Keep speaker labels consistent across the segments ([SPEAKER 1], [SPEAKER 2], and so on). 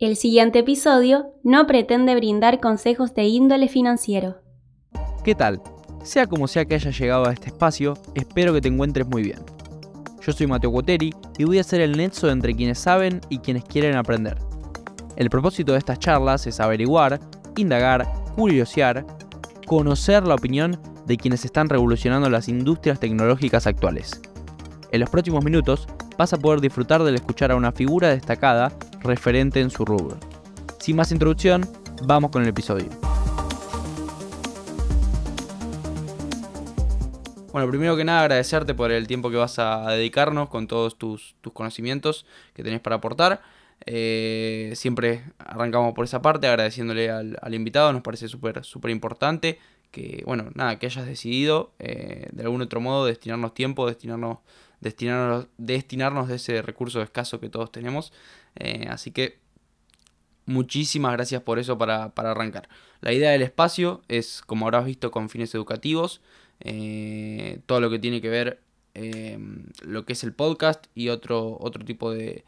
[SPEAKER 1] El siguiente episodio no pretende brindar consejos de índole financiero.
[SPEAKER 2] ¿Qué tal? Sea como sea que hayas llegado a este espacio, espero que te encuentres muy bien. Yo soy Mateo Coteri y voy a ser el nexo entre quienes saben y quienes quieren aprender. El propósito de estas charlas es averiguar, indagar, curiosear, conocer la opinión de quienes están revolucionando las industrias tecnológicas actuales. En los próximos minutos vas a poder disfrutar del escuchar a una figura destacada referente en su rubro. Sin más introducción, vamos con el episodio. Bueno, primero que nada agradecerte por el tiempo que vas a dedicarnos con todos tus, conocimientos que tenés para aportar. Eh, siempre arrancamos por esa parte agradeciéndole al, invitado, nos parece súper súper importante que, bueno, nada, que hayas decidido eh, de algún otro modo destinarnos tiempo, destinarnos, destinarnos, destinarnos de ese recurso escaso que todos tenemos. Eh, así que muchísimas gracias por eso para, arrancar. La idea del espacio es, como habrás visto, con fines educativos. Eh, todo lo que tiene que ver lo que es el podcast y otro, otro tipo de,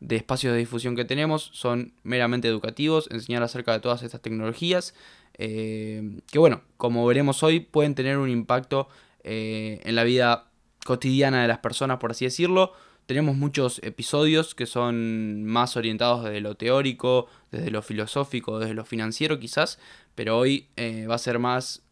[SPEAKER 2] de espacios de difusión que tenemos son meramente educativos, enseñar acerca de todas estas tecnologías eh, que bueno, como veremos hoy, pueden tener un impacto eh, en la vida cotidiana de las personas, por así decirlo. Tenemos muchos episodios que son más orientados desde lo teórico, desde lo filosófico, desde lo financiero quizás, pero hoy eh, va a ser más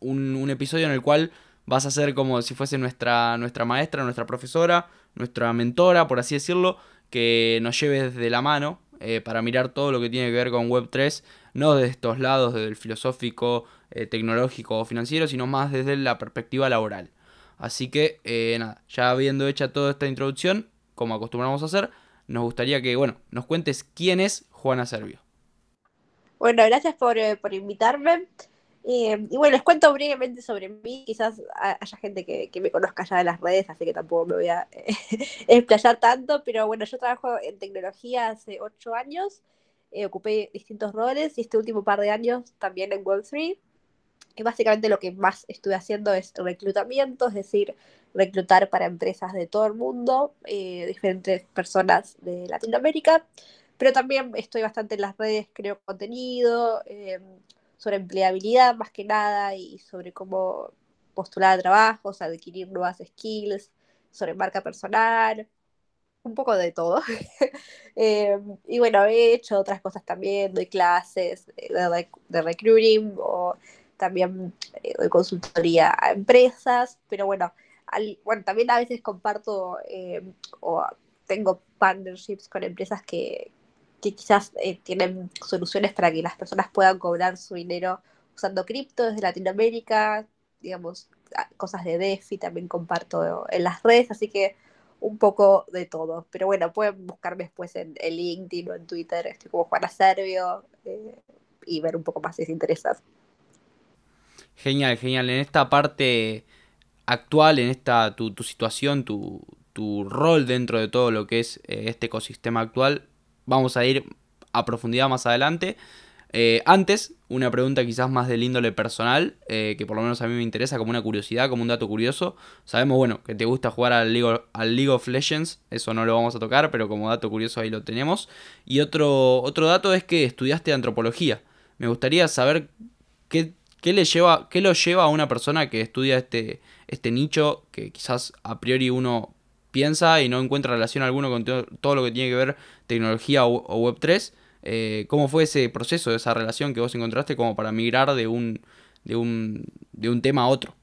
[SPEAKER 2] un, episodio en el cual vas a ser como si fuese nuestra, nuestra maestra, nuestra profesora, nuestra mentora, por así decirlo, que nos lleve desde la mano para mirar todo lo que tiene que ver con Web3 no desde estos lados, desde el filosófico, eh, tecnológico o financiero, sino más desde la perspectiva laboral. Así que, eh, nada, ya habiendo hecha toda esta introducción, como acostumbramos a hacer, nos gustaría que, bueno, nos cuentes quién es Juana Servio.
[SPEAKER 3] Bueno, gracias por, eh, invitarme. y bueno, les cuento brevemente sobre mí. Quizás haya gente que, que, me conozca ya de las redes, así que tampoco me voy a explayar tanto. Pero bueno, yo trabajo en tecnología hace ocho años. Eh, ocupé distintos roles y este último par de años también en Web3. Y básicamente lo que más estuve haciendo es reclutamiento, es decir, reclutar para empresas de todo el mundo, eh, diferentes personas de Latinoamérica, pero también estoy bastante en las redes, creo contenido eh, sobre empleabilidad más que nada y sobre cómo postular a trabajos, adquirir nuevas skills, sobre marca personal, un poco de todo. Eh, y bueno, he hecho otras cosas también, doy clases de, de recruiting o también eh, doy consultoría a empresas, pero bueno, bueno también a veces comparto eh, o tengo partnerships con empresas que, que quizás tienen soluciones para que las personas puedan cobrar su dinero usando cripto desde Latinoamérica, digamos, cosas de DeFi también comparto en las redes, así que un poco de todo. Pero bueno, pueden buscarme después en, el LinkedIn o en Twitter, estoy como Juana Servio, eh, y ver un poco más si les interesa.
[SPEAKER 2] Genial, genial. En esta parte actual, en esta tu, situación, tu, tu, rol dentro de todo lo que es eh, este ecosistema actual, vamos a ir a profundidad más adelante. Eh, antes, una pregunta quizás más del índole personal, eh, que por lo menos a mí me interesa como una curiosidad, como un dato curioso. Sabemos, bueno, que te gusta jugar al League, al League of Legends, eso no lo vamos a tocar, pero como dato curioso ahí lo tenemos. Y otro, otro dato es que estudiaste antropología. Me gustaría saber qué, le lleva, qué lo lleva a una persona que estudia este, este nicho, que quizás a priori uno piensa y no encuentra relación alguna con todo lo que tiene que ver tecnología o, o Web3 eh, ¿Cómo fue ese proceso, esa relación que vos encontraste como para migrar de un, de un, de un tema a otro?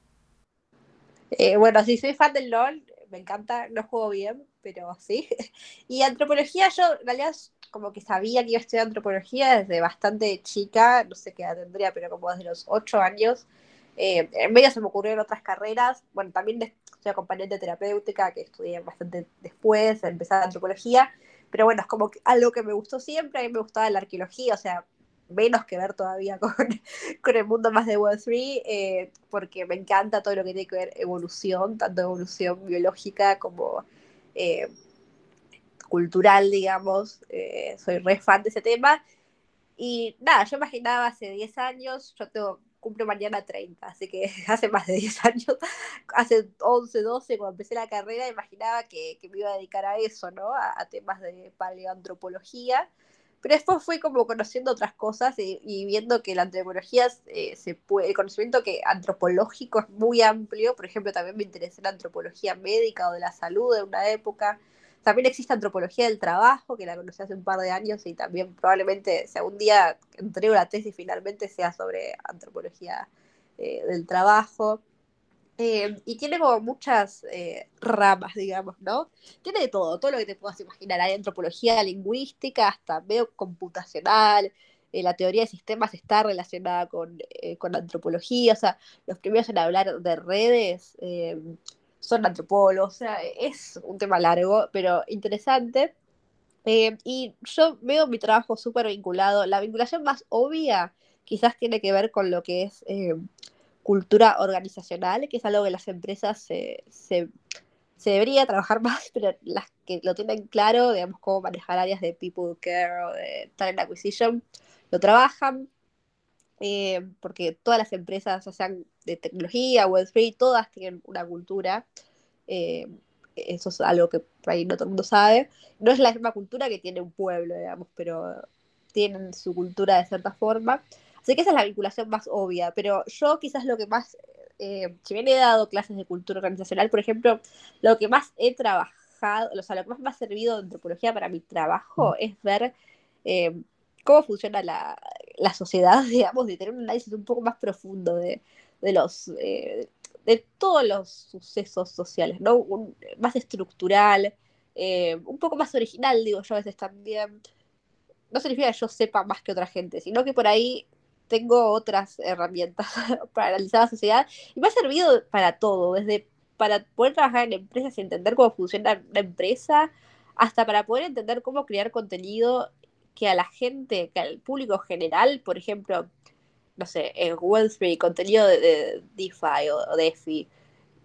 [SPEAKER 3] Eh, bueno, sí, soy fan del LOL, me encanta, no juego bien, pero sí. Y antropología, yo en realidad como que sabía que iba a estudiar antropología desde bastante chica, no sé qué edad tendría, pero como desde los ocho años. Eh, en medio se me ocurrieron otras carreras, bueno, también soy acompañante terapéutica, que estudié bastante después, de empezar antropología, pero bueno, es como algo que me gustó siempre, a mí me gustaba la arqueología, o sea, menos que ver todavía con, con el mundo más de Web3, eh, porque me encanta todo lo que tiene que ver evolución, tanto evolución biológica como eh, cultural, digamos. Eh, soy re fan de ese tema. Y nada, yo imaginaba hace 10 años, yo tengo cumplo mañana 30, así que hace más de 10 años, hace 11, 12, cuando empecé la carrera, imaginaba que, me iba a dedicar a eso, ¿no? A, temas de paleoantropología. Pero después fui como conociendo otras cosas y, viendo que la antropología eh, se puede, el conocimiento que antropológico es muy amplio. Por ejemplo, también me interesé en antropología médica o de la salud de una época. También existe antropología del trabajo, que la conocí hace un par de años y también probablemente, si algún día entrego la tesis finalmente sea sobre antropología eh, del trabajo. Eh, y tiene como muchas eh, ramas, digamos, ¿no? Tiene de todo, todo lo que te puedas imaginar. Hay antropología lingüística, hasta medio computacional. la teoría de sistemas está relacionada con, con antropología. O sea, los primeros en hablar de redes son antropólogos, o sea, es un tema largo, pero interesante. Eh, y yo veo mi trabajo súper vinculado. La vinculación más obvia quizás tiene que ver con lo que es eh, cultura organizacional, que es algo que las empresas se, se, debería trabajar más, pero las que lo tienen claro, digamos, cómo manejar áreas de people care o de talent acquisition, lo trabajan. Eh, porque todas las empresas, sean de tecnología, Web3, todas tienen una cultura. Eh, eso es algo que por ahí no todo el mundo sabe. No es la misma cultura que tiene un pueblo, digamos, pero tienen su cultura de cierta forma. Así que esa es la vinculación más obvia, pero yo quizás lo que más, eh, si bien he dado clases de cultura organizacional, por ejemplo, lo que más he trabajado, o sea, lo que más me ha servido de antropología para mi trabajo mm. es ver cómo funciona la, la sociedad, digamos, de tener un análisis un poco más profundo de, los eh, de todos los sucesos sociales, ¿no? más estructural, eh, un poco más original, digo yo a veces también. No significa que yo sepa más que otra gente, sino que por ahí tengo otras herramientas para analizar la sociedad y me ha servido para todo, desde para poder trabajar en empresas y entender cómo funciona una empresa, hasta para poder entender cómo crear contenido que a la gente, que al público general, por ejemplo, no sé, en Web3, contenido de, DeFi o, DeFi,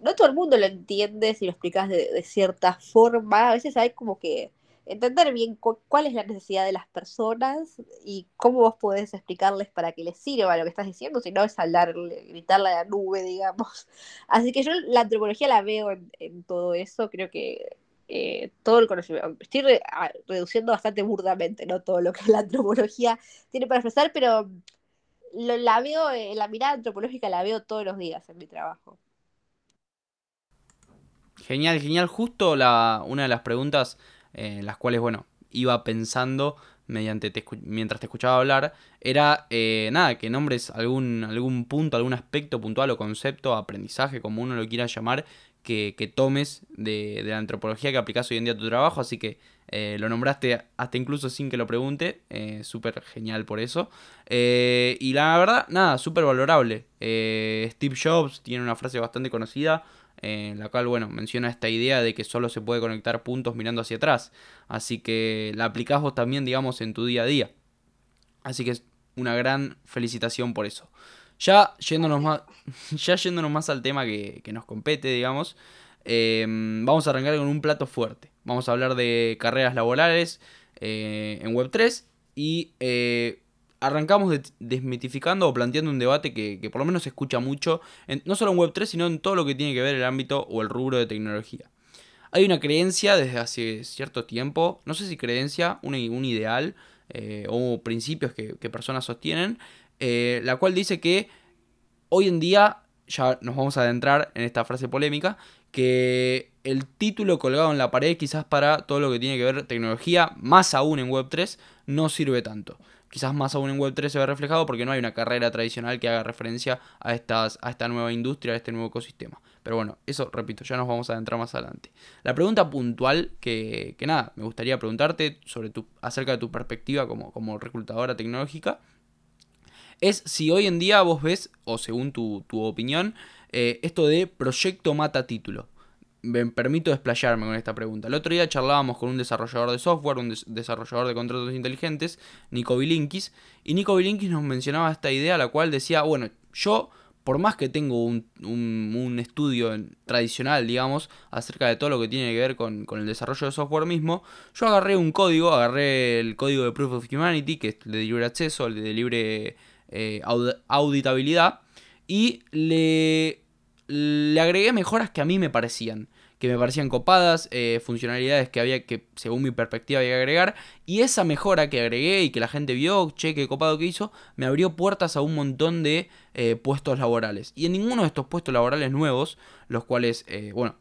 [SPEAKER 3] no todo el mundo lo entiende si lo explicas de, cierta forma. A veces hay como que entender bien cuál es la necesidad de las personas y cómo vos podés explicarles para que les sirva lo que estás diciendo, si no es hablar, gritarle a la nube, digamos. Así que yo la antropología la veo en todo eso, creo que eh, todo el conocimiento. Estoy reduciendo bastante burdamente, ¿no? Todo lo que la antropología tiene para expresar, pero la veo, eh, la mirada antropológica la veo todos los días en mi trabajo.
[SPEAKER 2] Genial, genial. Justo la, una de las preguntas eh, las cuales, bueno, iba pensando mediante mientras te escuchaba hablar, era nada, que nombres algún, algún punto, algún aspecto puntual o concepto, aprendizaje, como uno lo quiera llamar, que, tomes de, la antropología que aplicas hoy en día a tu trabajo, así que eh, lo nombraste hasta incluso sin que lo pregunte, eh, súper genial por eso. Eh, y la verdad, nada, súper valorable. Steve Jobs tiene una frase bastante conocida, en la cual, bueno, menciona esta idea de que solo se puede conectar puntos mirando hacia atrás, así que la aplicás vos también, digamos, en tu día a día. Así que es una gran felicitación por eso. Ya yéndonos más, ya yéndonos más al tema que, nos compete, digamos, em, vamos a arrancar con un plato fuerte. Vamos a hablar de carreras laborales eh, en Web3 y eh, arrancamos desmitificando o planteando un debate que, por lo menos se escucha mucho, no solo en Web3, sino en todo lo que tiene que ver el ámbito o el rubro de tecnología. Hay una creencia desde hace cierto tiempo, no sé si creencia, un, ideal eh, o principios que, que personas sostienen, eh, la cual dice que hoy en día, ya nos vamos a adentrar en esta frase polémica, que el título colgado en la pared quizás para todo lo que tiene que ver tecnología, más aún en Web3, no sirve tanto. Quizás más aún en Web3 se ve reflejado porque no hay una carrera tradicional que haga referencia a, estas, a esta nueva industria, a este nuevo ecosistema. Pero bueno, eso repito, ya nos vamos a adentrar más adelante. La pregunta puntual que, que nada, me gustaría preguntarte sobre tu, acerca de tu perspectiva como, como reclutadora tecnológica es si hoy en día vos ves, o según tu, opinión, eh, esto de proyecto mata título. Me permito desplayarme con esta pregunta. El otro día charlábamos con un desarrollador de software, un desarrollador de contratos inteligentes, Nico Bilinkis, y Nico Bilinkis nos mencionaba esta idea, la cual decía, bueno, yo, por más que tengo un, un, estudio tradicional, digamos, acerca de todo lo que tiene que ver con, con, el desarrollo de software mismo, yo agarré un código, agarré el código de Proof of Humanity, que es de libre acceso, el de libre eh, auditabilidad y le, le agregué mejoras que a mí me parecían que me parecían copadas, eh, funcionalidades que había que, según mi perspectiva, había que agregar. Y esa mejora que agregué y que la gente vio, che, qué copado que hizo, me abrió puertas a un montón de eh, puestos laborales. Y en ninguno de estos puestos laborales nuevos, los cuales, eh, bueno,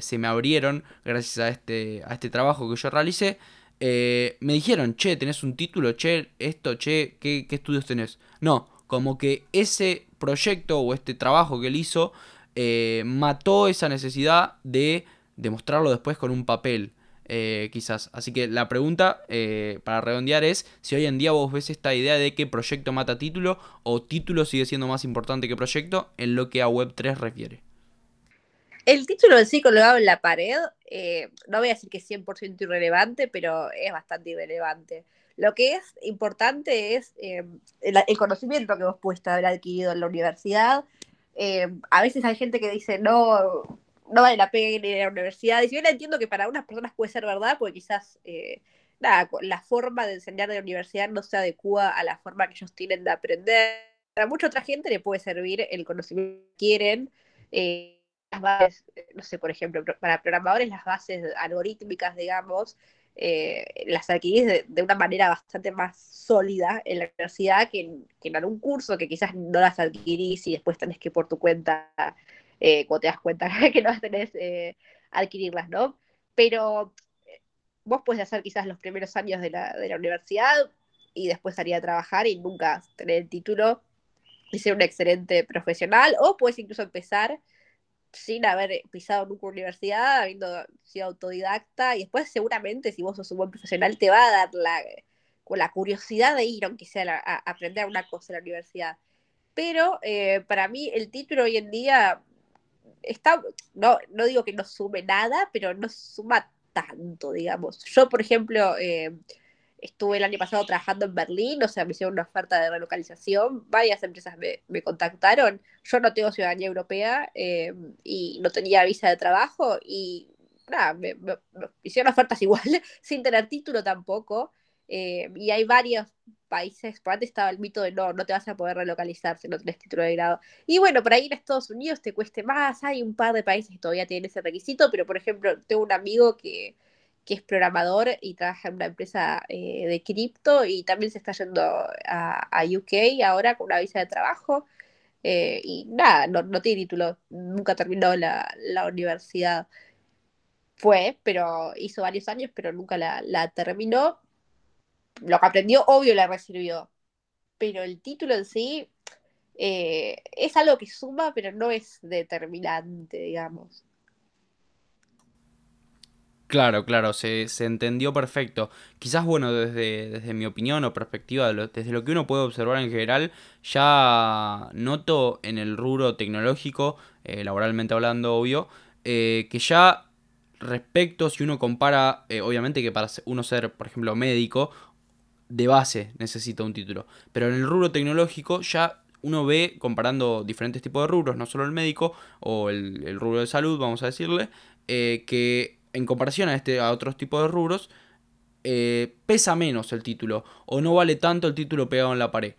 [SPEAKER 2] se me abrieron gracias a este, a este trabajo que yo realicé, me dijeron, che, tenés un título, che, esto, che, ¿qué, ¿qué estudios tenés? No, como que ese proyecto o este trabajo que él hizo eh, mató esa necesidad de demostrarlo después con un papel, eh, quizás. Así que la pregunta, eh, para redondear, es si hoy en día vos ves esta idea de que proyecto mata título o título sigue siendo más importante que proyecto en lo que a Web3 refiere.
[SPEAKER 3] El título en sí colgado en la pared, no voy a decir que es 100% irrelevante, pero es bastante irrelevante. Lo que es importante es el, conocimiento que vos puedes haber adquirido en la universidad, eh, a veces hay gente que dice, no, no vale la pena ir a la universidad. Y si bien entiendo que para unas personas puede ser verdad, porque quizás eh, la forma de enseñar de la universidad no se adecua a la forma que ellos tienen de aprender. Para mucha otra gente le puede servir el conocimiento que quieren. Eh, las bases, no sé, por ejemplo, para programadores las bases algorítmicas, digamos, eh, las adquirís de, una manera bastante más sólida en la universidad que en, que en algún curso que quizás no las adquirís y después tenés que por tu cuenta, eh, cuando te das cuenta que no tenés eh, adquirirlas, ¿no? Pero eh, vos puedes hacer quizás los primeros años de la, de la universidad y después salir a trabajar y nunca tener el título y ser un excelente profesional, o puedes incluso empezar sin haber pisado nunca universidad, habiendo sido autodidacta, y después seguramente si vos sos un buen profesional te va a dar la, la curiosidad de ir, aunque sea a, aprender una cosa en la universidad. Pero eh, para mí el título hoy en día está, no, no digo que no sume nada, pero no suma tanto, digamos. Yo, por ejemplo, eh, estuve el año pasado trabajando en Berlín, o sea, me hicieron una oferta de relocalización, varias empresas me, contactaron, yo no tengo ciudadanía europea eh, y no tenía visa de trabajo y nada, me, hicieron ofertas igual, sin tener título tampoco, eh, y hay varios países, por antes estaba el mito de no, no te vas a poder relocalizar si no tienes título de grado. Y bueno, para ir a Estados Unidos te cueste más, hay un par de países que todavía tienen ese requisito, pero por ejemplo, tengo un amigo que que es programador y trabaja en una empresa eh, de cripto y también se está yendo a, UK ahora con una visa de trabajo. Eh, y nada, no, tiene título, nunca terminó la, universidad. Fue, pero hizo varios años, pero nunca la, terminó. Lo que aprendió, obvio, la recibió. Pero el título en sí eh, es algo que suma, pero no es determinante, digamos.
[SPEAKER 2] Claro, claro, se, se, entendió perfecto. Quizás, bueno, desde, desde mi opinión o perspectiva, desde lo que uno puede observar en general, ya noto en el rubro tecnológico, eh, laboralmente hablando, obvio, eh, que ya respecto, si uno compara, eh, obviamente que para uno ser, por ejemplo, médico, de base necesita un título. Pero en el rubro tecnológico ya uno ve, comparando diferentes tipos de rubros, no solo el médico o el, el rubro de salud, vamos a decirle, que en comparación a, este, a otros tipos de rubros, eh, pesa menos el título o no vale tanto el título pegado en la pared.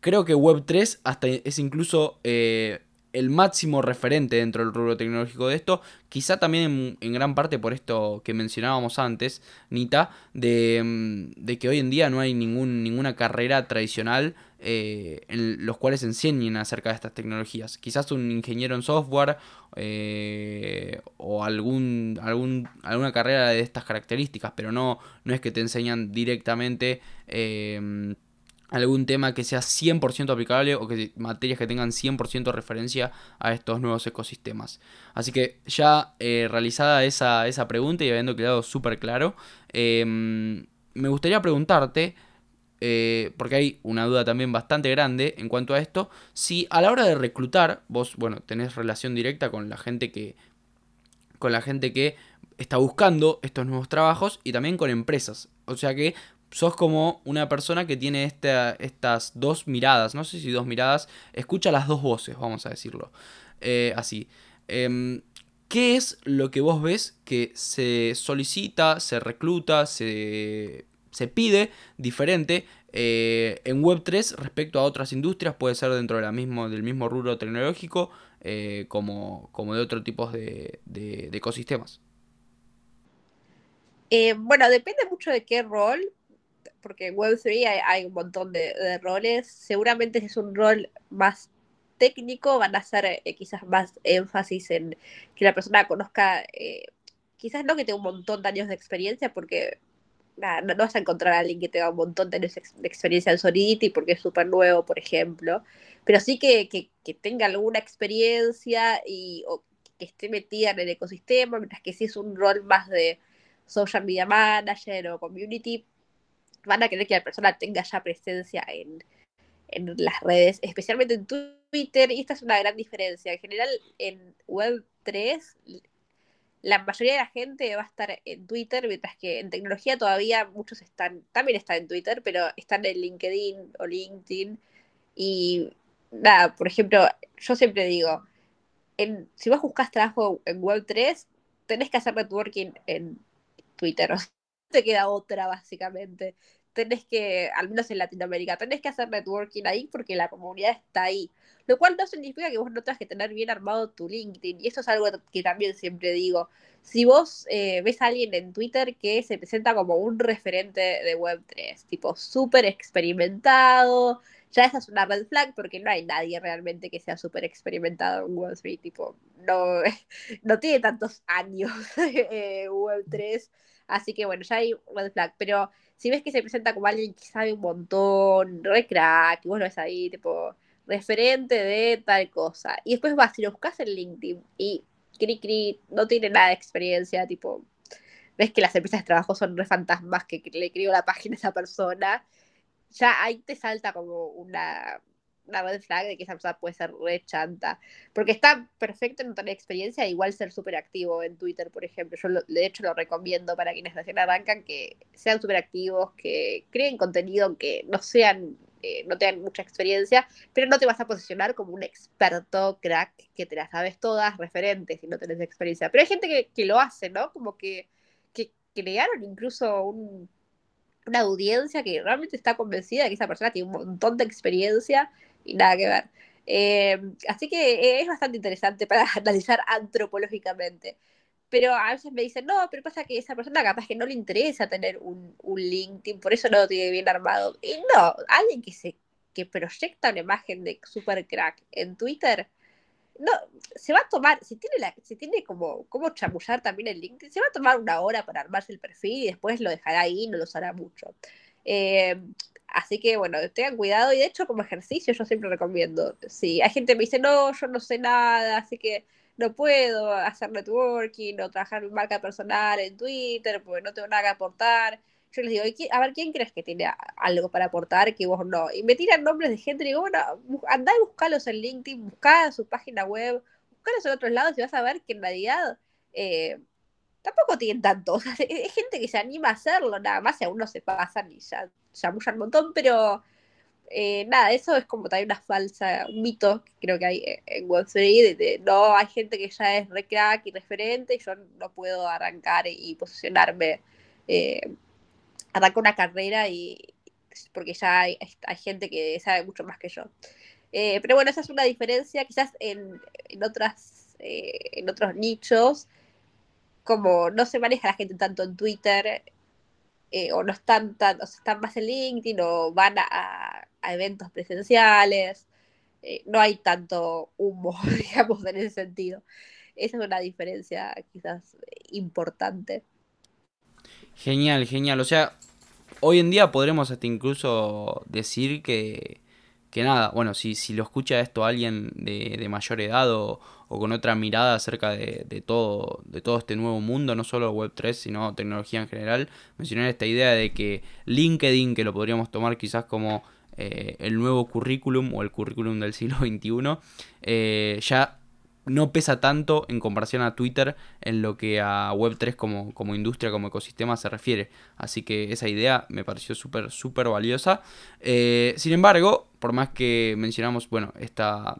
[SPEAKER 2] Creo que Web3 hasta es incluso eh, el máximo referente dentro del rubro tecnológico de esto, quizá también en, gran parte por esto que mencionábamos antes, Nita, de, mm, que hoy en día no hay ninguna carrera tradicional eh, en los cuales enseñen acerca de estas tecnologías. Quizás un ingeniero en software eh, o algún, alguna carrera de estas características, pero no, no es que te enseñan directamente eh, algún tema que sea 100% aplicable o que materias que tengan 100% referencia a estos nuevos ecosistemas. Así que ya eh, realizada esa, esa, pregunta y habiendo quedado súper claro, em, me gustaría preguntarte, eh, porque hay una duda también bastante grande en cuanto a esto, si a la hora de reclutar, vos, bueno, tenés relación directa con la gente que, con la gente que está buscando estos nuevos trabajos y también con empresas. O sea que sos como una persona que tiene estas dos miradas, no sé si dos miradas, escucha las dos voces, vamos a decirlo eh, así. Em, ¿Qué es lo que vos ves que se solicita, se recluta, se, se pide diferente Eh, en Web3, respecto a otras industrias, puede ser dentro de mismo, del mismo rubro tecnológico, eh, como, como, de otro tipo de, de, ecosistemas.
[SPEAKER 3] Bueno, depende mucho de qué rol, porque en Web3 hay, un montón de, de, roles. Seguramente si es un rol más técnico, van a hacer quizás más énfasis en que la persona conozca, quizás no que tenga un montón de años de experiencia, porque no, vas a encontrar a alguien que tenga un montón de, experiencia en Solidity porque es súper nuevo, por ejemplo, pero sí que, tenga alguna experiencia y que esté metida en el ecosistema, mientras que si es un rol más de social media manager o community, van a querer que la persona tenga ya presencia en, en las redes, especialmente en Twitter, y esta es una gran diferencia. En general, en Web3 la mayoría de la gente va a estar en Twitter, mientras que en tecnología todavía muchos están, también están en Twitter, pero están en LinkedIn o LinkedIn. Y nada, por ejemplo, yo siempre digo, en, si vos buscas trabajo en Web3, tenés que hacer networking en Twitter. O te queda otra, básicamente. Tenés que, al menos en Latinoamérica, tenés que hacer networking ahí porque la comunidad está ahí. Lo cual no significa que vos no tengas que tener bien armado tu LinkedIn. Y eso es algo que también siempre digo. Si vos eh, ves a alguien en Twitter que se presenta como un referente de Web3, tipo súper experimentado, ya esa es una red flag porque no hay nadie realmente que sea súper experimentado en Web3, tipo, no, no tiene tantos años eh, Web3, así que bueno, ya hay red flag, pero si ves que se presenta como alguien que sabe un montón, re crack, y vos lo ves ahí, tipo, referente de tal cosa. Y después vas, si lo buscas en LinkedIn y cri cri, no tiene nada de experiencia, tipo, ves que las empresas de trabajo son re fantasmas que le creo la página a esa persona, ya ahí te salta como una, una red flag de que esa persona puede ser re chanta. Porque está perfecto no tener experiencia, igual ser súper activo en Twitter, por ejemplo. Yo de hecho lo recomiendo para quienes recién arrancan que sean súper activos, que creen contenido, que no sean no tengan mucha experiencia, pero no te vas a posicionar como un experto crack que te las sabes todas, referentes, si no tenés experiencia. Pero hay gente que, lo hace, ¿no? Como que, que crearon incluso una audiencia que realmente está convencida de que esa persona tiene un montón de experiencia y nada que ver. Eh, así que es bastante interesante para analizar antropológicamente pero a veces me dicen, no, pero pasa que esa persona capaz que no le interesa tener un, un LinkedIn, por eso no lo tiene bien armado. Y no, alguien que se que proyecta una imagen de super crack en Twitter, no, se va a tomar, si tiene la, si tiene como, como chamullar también el LinkedIn, se va a tomar una hora para armarse el perfil y después lo dejará ahí, no lo usará mucho. Eh, así que bueno, tengan cuidado y de hecho como ejercicio yo siempre recomiendo. Si hay gente que me dice, no, yo no sé nada, así que no puedo hacer networking o trabajar en marca personal en Twitter porque no tengo nada que aportar. Yo les digo, a ver, ¿quién crees que tiene algo para aportar que vos no? Y me tiran nombres de gente y digo, bueno, andá y buscalos en LinkedIn, buscá su página web, buscalos en otros lados y vas a ver que en realidad eh, tampoco tienen tanto. es gente que se anima a hacerlo, nada más, y a uno se pasan y ya, ya un montón, pero eh, nada, eso es como también una falsa, un mito que creo que hay en Web3, de, no, hay gente que ya es re crack y referente y yo no puedo arrancar y, posicionarme, eh, arrancar una carrera y porque ya hay, gente que sabe mucho más que yo. Eh, pero bueno, esa es una diferencia quizás en, en otras, eh, en otros nichos, como no se maneja la gente tanto en Twitter, o no están tan, o están más en LinkedIn o van a, eventos presenciales, eh, no hay tanto humo, digamos, en ese sentido. Esa es una diferencia quizás importante.
[SPEAKER 2] Genial, genial. O sea, hoy en día podremos hasta incluso decir que, que nada, bueno, si, si lo escucha esto alguien de, de mayor edad o, o, con otra mirada acerca de, de, todo, de todo este nuevo mundo, no solo Web3, sino tecnología en general, mencionar esta idea de que LinkedIn, que lo podríamos tomar quizás como eh, el nuevo currículum o el currículum del siglo XXI, eh, ya no pesa tanto en comparación a Twitter en lo que a Web3 como, como industria, como ecosistema se refiere. Así que esa idea me pareció súper, súper valiosa. Eh, sin embargo, por más que mencionamos, bueno, esta,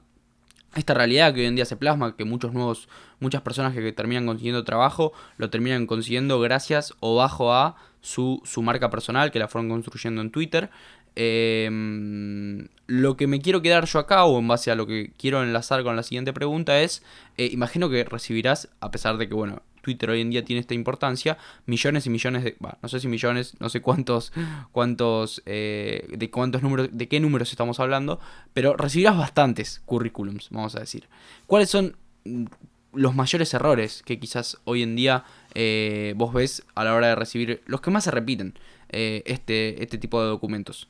[SPEAKER 2] esta realidad que hoy en día se plasma, que muchos nuevos, muchas personas que terminan consiguiendo trabajo, lo terminan consiguiendo gracias o bajo a su, su marca personal, que la fueron construyendo en Twitter. Em, lo que me quiero quedar yo acá, o en base a lo que quiero enlazar con la siguiente pregunta, es, eh, imagino que recibirás, a pesar de que, bueno, Twitter hoy en día tiene esta importancia, millones y millones de, no sé si millones, no sé cuántos, cuántos, eh, de cuántos números, de qué números estamos hablando, pero recibirás bastantes currículums, vamos a decir. ¿Cuáles son mm, los mayores errores que quizás hoy en día eh, vos ves a la hora de recibir, los que más se repiten, este, este tipo de documentos?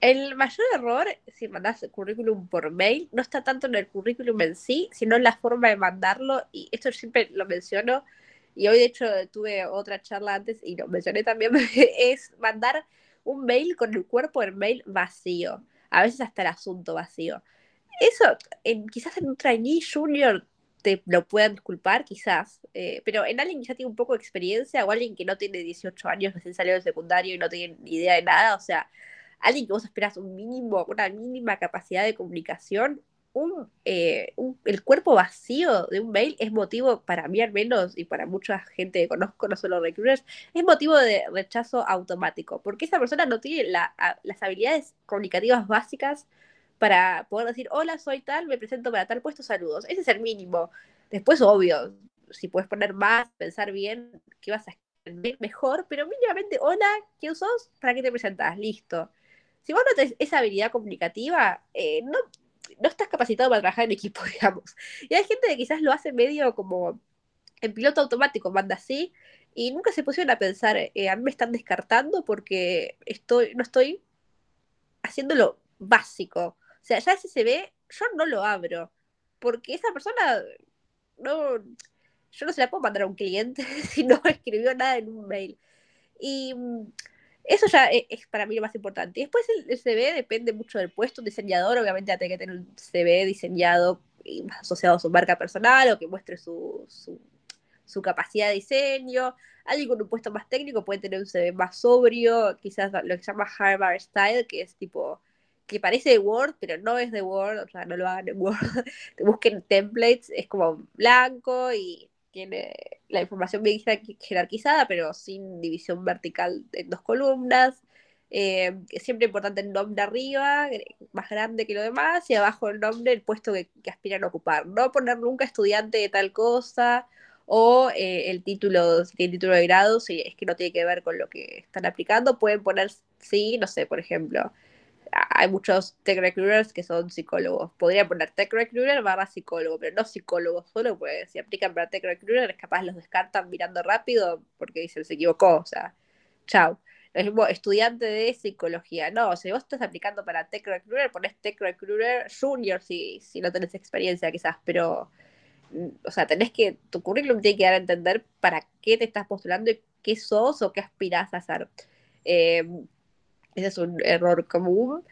[SPEAKER 3] El mayor error, si mandas currículum por mail, no está tanto en el currículum en sí, sino en la forma de mandarlo. Y esto siempre lo menciono. Y hoy, de hecho, tuve otra charla antes y lo mencioné también. es mandar un mail con el cuerpo del mail vacío. A veces hasta el asunto vacío. Eso, en, quizás en un trainee junior te lo puedan disculpar, quizás, eh, pero en alguien que ya tiene un poco de experiencia o alguien que no tiene 18 años, recién salió del secundario y no tiene ni idea de nada, o sea, alguien que vos esperas un mínimo, una mínima capacidad de comunicación, eh, un, el cuerpo vacío de un mail es motivo, para mí al menos, y para mucha gente que conozco, no solo recruiters, es motivo de rechazo automático, porque esa persona no tiene las habilidades comunicativas básicas para poder decir, hola, soy tal, me presento para tal puesto, saludos. Ese es el mínimo. Después, obvio, si puedes poner más, pensar bien, qué vas a escribir mejor, pero mínimamente, hola, ¿quién sos? ¿Para qué te presentas? Listo si vos no tenés esa habilidad comunicativa, eh, no, no estás capacitado para trabajar en equipo, digamos. Y hay gente que quizás lo hace medio como en piloto automático, manda así, y nunca se pusieron a pensar, eh, a mí me están descartando porque estoy, no estoy haciendo lo básico. O sea, ya ese se ve, yo no lo abro, porque esa persona no, yo no se la puedo mandar a un cliente si no escribió nada en un mail. Y mm, eso ya e, es, para mí lo más importante. Y después el, CV depende mucho del puesto. Un diseñador, obviamente, tiene que tener un CV diseñado y asociado a su marca personal o que muestre su, su, capacidad de diseño. Alguien con un puesto más técnico puede tener un CV más sobrio, quizás lo que se llama Harvard Style, que es tipo que parece de Word, pero no es de Word, o sea, no lo hagan en Word. Busquen templates, es como blanco y tiene la información bien jerarquizada, pero sin división vertical en dos columnas. Eh, siempre importante el nombre arriba, más grande que lo demás, y abajo el nombre, el puesto que, aspiran a ocupar. No poner nunca estudiante de tal cosa, o eh, el título, si tiene título de grado, si es que no tiene que ver con lo que están aplicando, pueden poner, sí, no sé, por ejemplo, hay muchos tech recruiters que son psicólogos. Podría poner tech recruiter barra psicólogo, pero no psicólogo solo, pues si aplican para tech recruiter, capaz los descartan mirando rápido porque dicen se equivocó, o sea, chao. Estudiante de psicología. No, si vos estás aplicando para tech recruiter, pones tech recruiter junior si, si no tenés experiencia quizás, pero, mm, o sea, tenés que, tu currículum tiene que dar a entender para qué te estás postulando y qué sos o qué aspirás a hacer. Eh, ese es un error común.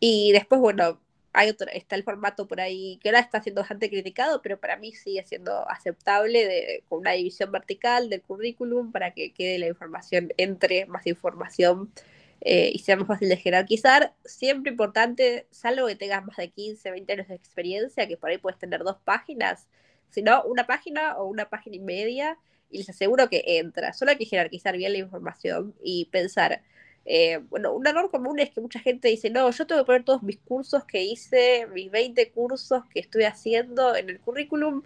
[SPEAKER 3] Y después, bueno, hay otro, está el formato por ahí que ahora está siendo bastante criticado, pero para mí sigue siendo aceptable de, con una división vertical del currículum para que quede la información, entre más información eh, y sea más fácil de jerarquizar. Siempre importante, salvo que tengas más de 15, 20 años de experiencia, que por ahí puedes tener dos páginas, sino una página o una página y media, y les aseguro que entra. Solo hay que jerarquizar bien la información y pensar eh, bueno, un error común es que mucha gente dice, no, yo tengo que poner todos mis cursos que hice, mis 20 cursos que estoy haciendo en el currículum.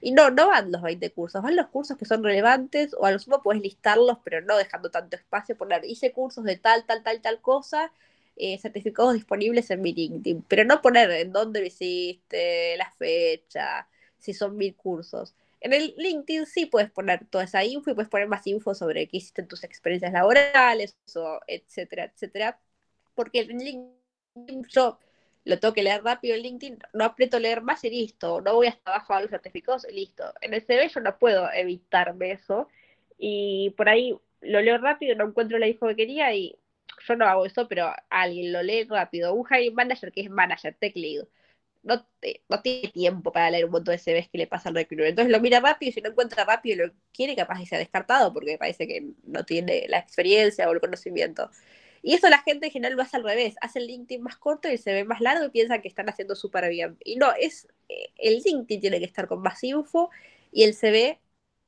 [SPEAKER 3] Y no, no van los 20 cursos, van los cursos que son relevantes o a lo sumo puedes listarlos, pero no dejando tanto espacio, poner, hice cursos de tal, tal, tal, tal cosa, eh, certificados disponibles en mi LinkedIn, pero no poner en dónde lo hiciste, la fecha, si son mil cursos. En el LinkedIn sí puedes poner toda esa info y puedes poner más info sobre qué hiciste en tus experiencias laborales, o etcétera, etcétera. Porque en LinkedIn yo lo tengo que leer rápido en LinkedIn, no aprieto leer más y listo, no voy hasta abajo a los certificados y listo. En el CV yo no puedo evitarme eso y por ahí lo leo rápido, no encuentro la info que quería y yo no hago eso, pero alguien lo lee rápido. Un hiring manager que es manager, tech lead no, no tiene tiempo para leer un montón de CVs que le pasa al recruiter. Entonces lo mira rápido y si no encuentra rápido lo quiere, capaz de ser descartado porque parece que no tiene la experiencia o el conocimiento. Y eso la gente en general lo hace al revés, hace el LinkedIn más corto y el CV más largo y piensan que están haciendo súper bien. Y no, es eh, el LinkedIn tiene que estar con más info y el CV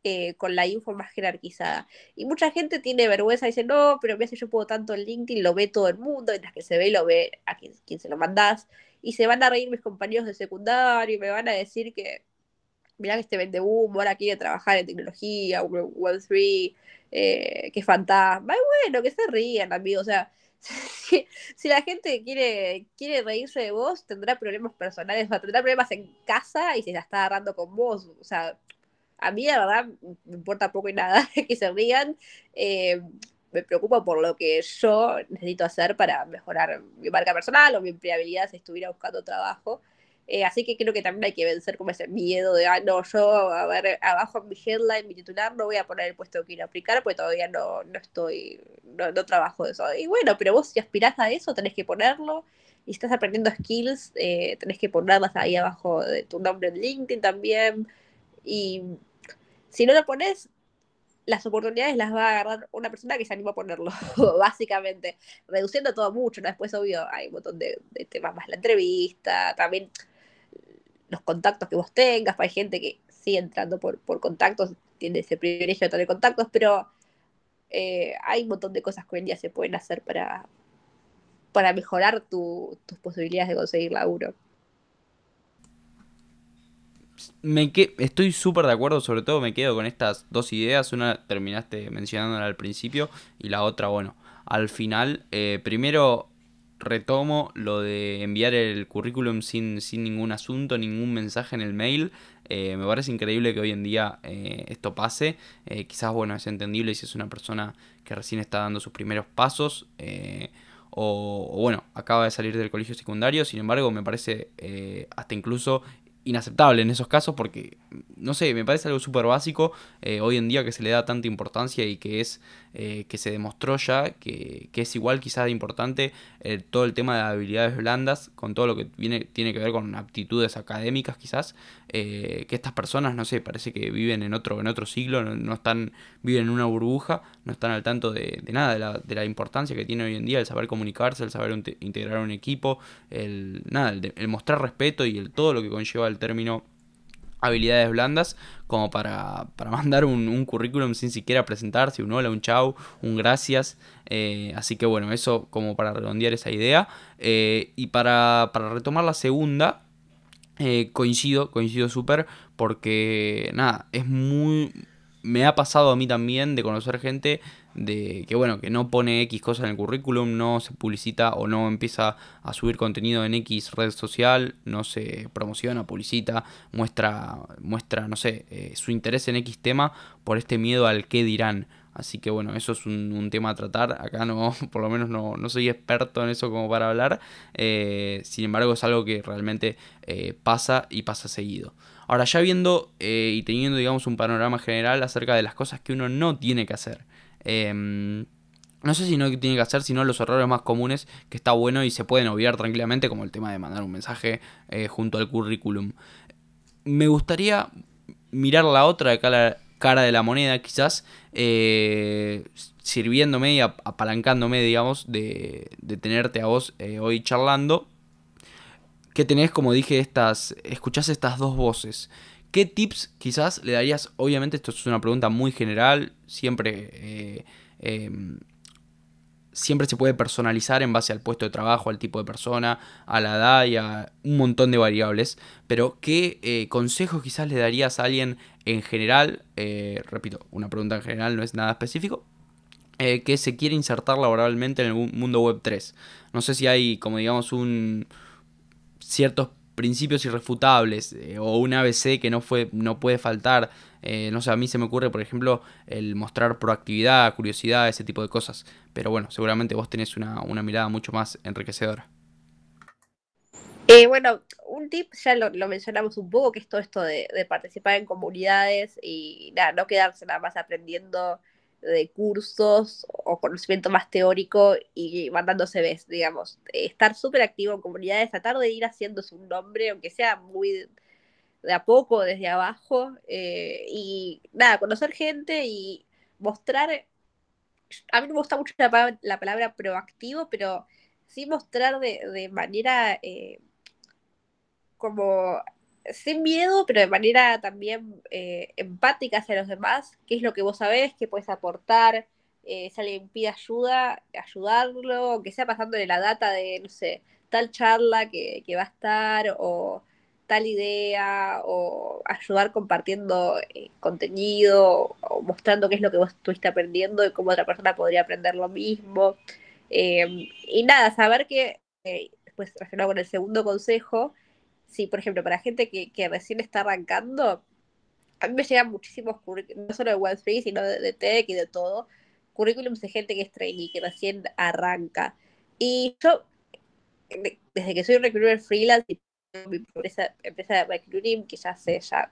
[SPEAKER 3] eh, con la info más jerarquizada. Y mucha gente tiene vergüenza y dice, no, pero me hace yo puedo tanto en LinkedIn, lo ve todo el mundo, mientras que se ve, lo ve a quien, se lo mandás. Y se van a reír mis compañeros de secundario y me van a decir que, mirá que este vende humo, ahora quiere trabajar en tecnología, Web3, eh, qué fantasma. Y bueno, que se rían, amigos. O sea, si, la gente quiere, quiere reírse de vos, tendrá problemas personales, o tendrá problemas en casa y se la está agarrando con vos. O sea, a mí la verdad me importa poco y nada que se rían. Eh, me preocupa por lo que yo necesito hacer para mejorar mi marca personal o mi empleabilidad si estuviera buscando trabajo. Eh, así que creo que también hay que vencer como ese miedo de, ah, no, yo, a ver, abajo en mi headline, mi titular, no voy a poner el puesto que quiero aplicar porque todavía no, no estoy, no, no trabajo de eso. Y bueno, pero vos si aspirás a eso, tenés que ponerlo. Y si estás aprendiendo skills, eh, tenés que ponerlas ahí abajo de tu nombre en LinkedIn también. Y si no lo pones, las oportunidades las va a agarrar una persona que se anima a ponerlo, básicamente, reduciendo todo mucho. Después, obvio, hay un montón de, temas más, la entrevista, también los contactos que vos tengas, hay gente que sigue entrando por, contactos, tiene ese privilegio de tener contactos, pero eh, hay un montón de cosas que hoy en día se pueden hacer para, para mejorar tus posibilidades de conseguir laburo
[SPEAKER 2] me que, estoy súper de acuerdo, sobre todo me quedo con estas dos ideas. Una terminaste mencionándola al principio y la otra, bueno, al final. Eh, primero retomo lo de enviar el currículum sin, sin ningún asunto, ningún mensaje en el mail. Eh, me parece increíble que hoy en día eh, esto pase. quizás, bueno, es entendible si es una persona que recién está dando sus primeros pasos. O, o, bueno, acaba de salir del colegio secundario, sin embargo me parece hasta incluso inaceptable en esos casos porque, no sé, me parece algo súper básico eh, hoy en día que se le da tanta importancia y que es eh, que se demostró ya que, que, es igual quizás de importante eh, todo el tema de habilidades blandas con todo lo que viene, tiene que ver con aptitudes académicas quizás que estas personas, no sé, parece que viven en otro, en otro siglo, no, están, viven en una burbuja, no están al tanto de, de nada, de la, de la, importancia que tiene hoy en día el saber comunicarse, el saber integrar un equipo, el, nada, el, el mostrar respeto y el todo lo que conlleva el término habilidades blandas como para, para mandar un, currículum sin siquiera presentarse, un hola, un chau, un gracias. Eh, así que bueno, eso como para redondear esa idea. Eh, y para, para, retomar la segunda, eh, coincido, coincido súper porque nada, es muy... Me ha pasado a mí también de conocer gente de que bueno, que no pone X cosas en el currículum, no se publicita o no empieza a subir contenido en X red social, no se promociona, publicita, muestra, muestra no sé, eh, su interés en X tema por este miedo al qué dirán. Así que bueno, eso es un, tema a tratar. Acá no, por lo menos no, no soy experto en eso como para hablar. Eh, sin embargo, es algo que realmente eh, pasa y pasa seguido. Ahora, ya viendo y teniendo, digamos, un panorama general acerca de las cosas que uno no tiene que hacer. Em, no sé si no tiene que hacer, sino los errores más comunes que está bueno y se pueden obviar tranquilamente, como el tema de mandar un mensaje eh, junto al currículum. Me gustaría mirar la otra cara de la moneda, quizás, eh, sirviéndome y apalancándome, digamos, de, tenerte a vos eh, hoy charlando. Que tenés, como dije, estas. escuchás estas dos voces. ¿Qué tips quizás le darías? Obviamente esto es una pregunta muy general, siempre, eh, em, siempre se puede personalizar en base al puesto de trabajo, al tipo de persona, a la edad y a un montón de variables, pero ¿qué eh, consejos quizás le darías a alguien en general? Eh, repito, una pregunta en general no es nada específico, que se quiere insertar laboralmente en el mundo web 3. No sé si hay, como digamos, un ciertos principios irrefutables eh, o un ABC que no, fue, no puede faltar. Eh, no sé, a mí se me ocurre, por ejemplo, el mostrar proactividad, curiosidad, ese tipo de cosas. Pero bueno, seguramente vos tenés una, mirada mucho más enriquecedora.
[SPEAKER 3] Eh, bueno, un tip, ya lo, mencionamos un poco, que es todo esto de, de participar en comunidades y nada, no quedarse nada más aprendiendo de cursos o conocimiento más teórico y mandando CVs, digamos. Estar súper activo en comunidades, tratar de ir haciéndose un nombre, aunque sea muy de a poco, desde abajo, eh, y nada, conocer gente y mostrar, a mí me gusta mucho la palabra, proactivo, pero sí mostrar de, manera eh, como sin miedo, pero de manera también eh, empática hacia los demás, qué es lo que vos sabés, qué puedes aportar, eh, si alguien pide ayuda, ayudarlo, que sea pasándole la data de, no sé, tal charla que, que va a estar, o tal idea, o ayudar compartiendo eh, contenido, o mostrando qué es lo que vos estuviste aprendiendo y cómo otra persona podría aprender lo mismo. Eh, y nada, saber que, después relacionado con el segundo consejo, si por ejemplo para gente que, que recién está arrancando, a mí me llegan muchísimos currículums, no solo de Web3, sino de, tech y de todo, currículums de gente que es trainee, que recién arranca. Y yo, desde que soy recruiter freelance y mi empresa, empresa de recruiting, que ya hace ya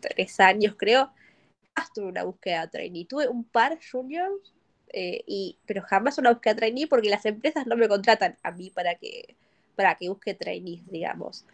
[SPEAKER 3] tres años creo, tuve una búsqueda de trainee. Tuve un par juniors, eh, y, pero jamás una búsqueda de trainee porque las empresas no me contratan a mí para que, para que busque trainees, digamos.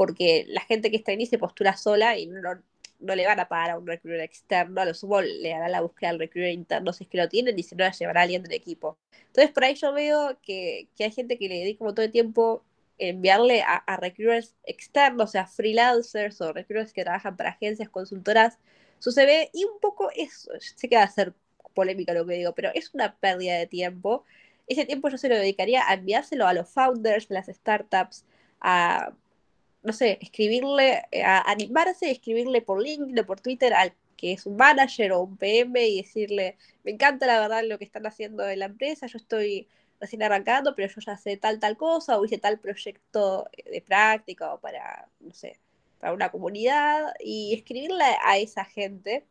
[SPEAKER 3] Porque la gente que es trainee se postura sola y no, no le van a pagar a un recruiter externo, a lo sumo le hará la búsqueda al recruiter interno si es que lo tienen y si no la llevará a alguien del equipo. Entonces por ahí yo veo que, que hay gente que le dedica todo el tiempo enviarle a, a, recruiters externos, o sea, freelancers o recruiters que trabajan para agencias consultoras, su CV y un poco eso, sé que va a ser polémica lo que digo, pero es una pérdida de tiempo. Ese tiempo yo se lo dedicaría a enviárselo a los founders de las startups, a no sé, escribirle, eh, a animarse, escribirle por LinkedIn o por Twitter al que es un manager o un PM y decirle, me encanta la verdad lo que están haciendo en la empresa, yo estoy recién arrancando, pero yo ya sé tal, tal cosa, o hice tal proyecto de práctica o para, no sé, para una comunidad, y escribirle a esa gente,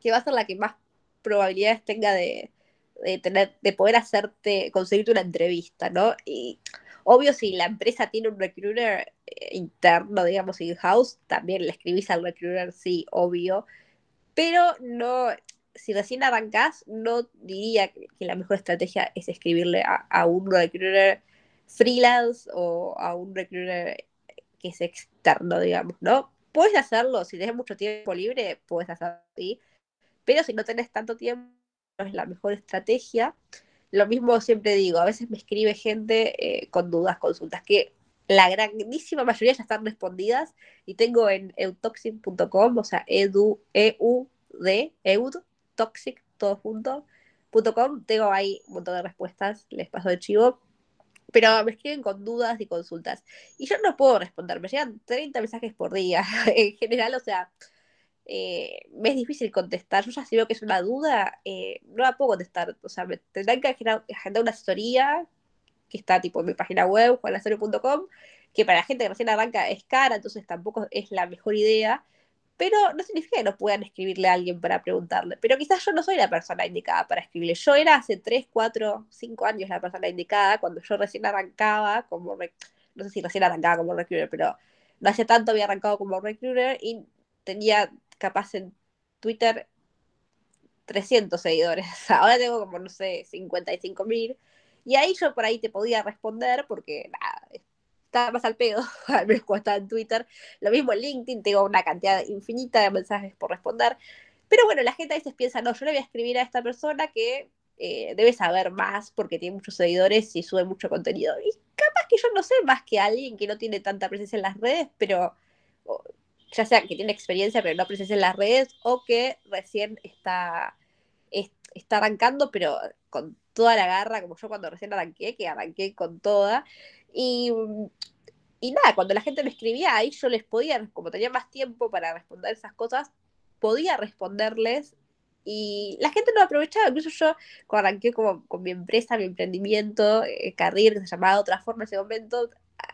[SPEAKER 3] que va a ser la que más probabilidades tenga de, tener, de poder hacerte, conseguirte una entrevista, ¿no? Y Obvio, si la empresa tiene un recruiter eh, interno, digamos, in-house, también le escribís al recruiter, sí, obvio. Pero no, si recién arrancás, no diría que, la mejor estrategia es escribirle a, un recruiter freelance o a un recruiter que es externo, digamos, ¿no? Puedes hacerlo, si tienes mucho tiempo libre, puedes hacerlo así, pero si no tenés tanto tiempo, no es la mejor estrategia. Lo mismo siempre digo, a veces me escribe gente eh, con dudas, consultas, que la grandísima mayoría ya están respondidas y tengo en eutoxic.com, o sea, edu, eud, eud, toxic, todo junto, .com, tengo ahí un montón de respuestas, les paso de chivo, pero me escriben con dudas y consultas. Y yo no puedo responder, me llegan 30 mensajes por día, en general, o sea, eh, es difícil contestar. Yo ya si veo que es una duda, eh, no la puedo contestar. O sea, me tendrán que agendar una asesoría que está tipo en mi página web, juanasorio.com, que para la gente que recién arranca es cara, entonces tampoco es la mejor idea. Pero no significa que no puedan escribirle a alguien para preguntarle. Pero quizás yo no soy la persona indicada para escribirle. Yo era hace 3, 4, 5 años la persona indicada cuando yo recién arrancaba como... No sé si recién arrancaba como recruiter, pero no hace tanto había arrancado como recruiter y tenía capaz en Twitter 300 seguidores. Ahora tengo como, no sé, 55 mil. Y ahí yo por ahí te podía responder porque nada, estaba más al pedo, al menos cuando estaba en Twitter. Lo mismo en LinkedIn, tengo una cantidad infinita de mensajes por responder. Pero bueno, la gente a veces piensa, no, yo le voy a escribir a esta persona que eh, debe saber más porque tiene muchos seguidores y sube mucho contenido. Y capaz que yo no sé más que alguien que no tiene tanta presencia en las redes, pero ya sea que tiene experiencia pero no presencia en las redes o que recién está, está arrancando pero con toda la garra, como yo cuando recién arranqué, que arranqué con toda. Y, y nada, cuando la gente me escribía ahí yo les podía, como tenía más tiempo para responder esas cosas, podía responderles. Y la gente no aprovechaba, incluso yo cuando arranqué como con mi empresa, mi emprendimiento, eh, que se llamaba de otra forma en ese momento,